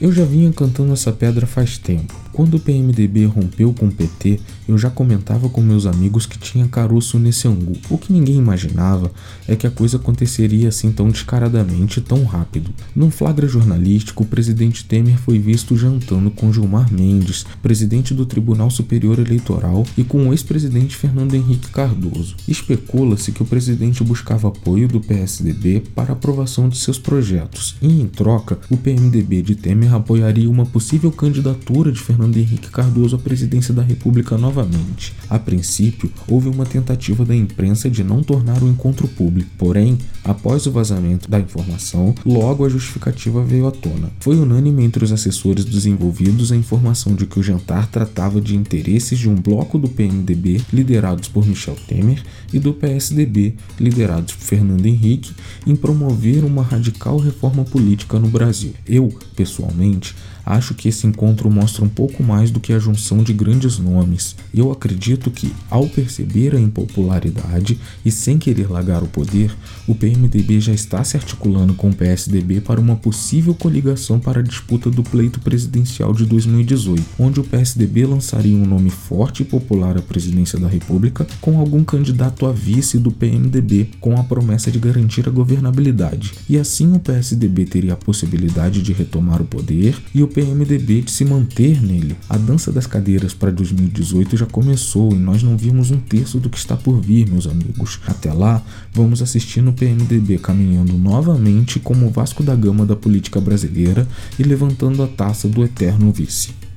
Eu já vinha cantando essa pedra faz tempo. Quando o PMDB rompeu com o PT, eu já comentava com meus amigos que tinha caroço nesse angu. O que ninguém imaginava é que a coisa aconteceria assim tão descaradamente e tão rápido. Num flagra jornalístico, o presidente Temer foi visto jantando com Gilmar Mendes, presidente do Tribunal Superior Eleitoral, e com o ex-presidente Fernando Henrique Cardoso. Especula-se que o presidente buscava apoio do PSDB para aprovação de seus projetos, e em troca, o PMDB de Temer apoiaria uma possível candidatura de Fernando Fernando Henrique Cardoso à presidência da República novamente. A princípio, houve uma tentativa da imprensa de não tornar o encontro público, porém, após o vazamento da informação, logo a justificativa veio à tona. Foi unânime entre os assessores dos envolvidos a informação de que o jantar tratava de interesses de um bloco do PMDB liderados por Michel Temer e do PSDB liderados por Fernando Henrique em promover uma radical reforma política no Brasil. Eu, pessoalmente, acho que esse encontro mostra um pouco mais do que a junção de grandes nomes. Eu acredito que, ao perceber a impopularidade e sem querer largar o poder, o PMDB já está se articulando com o PSDB para uma possível coligação para a disputa do pleito presidencial de 2018, onde o PSDB lançaria um nome forte e popular à presidência da República com algum candidato a vice do PMDB com a promessa de garantir a governabilidade. E assim o PSDB teria a possibilidade de retomar o poder e o PMDB de se manter nele. A dança das cadeiras para 2018 já começou e nós não vimos um terço do que está por vir, meus amigos. Até lá, vamos assistir no PMDB caminhando novamente como Vasco da Gama da política brasileira e levantando a taça do eterno vice.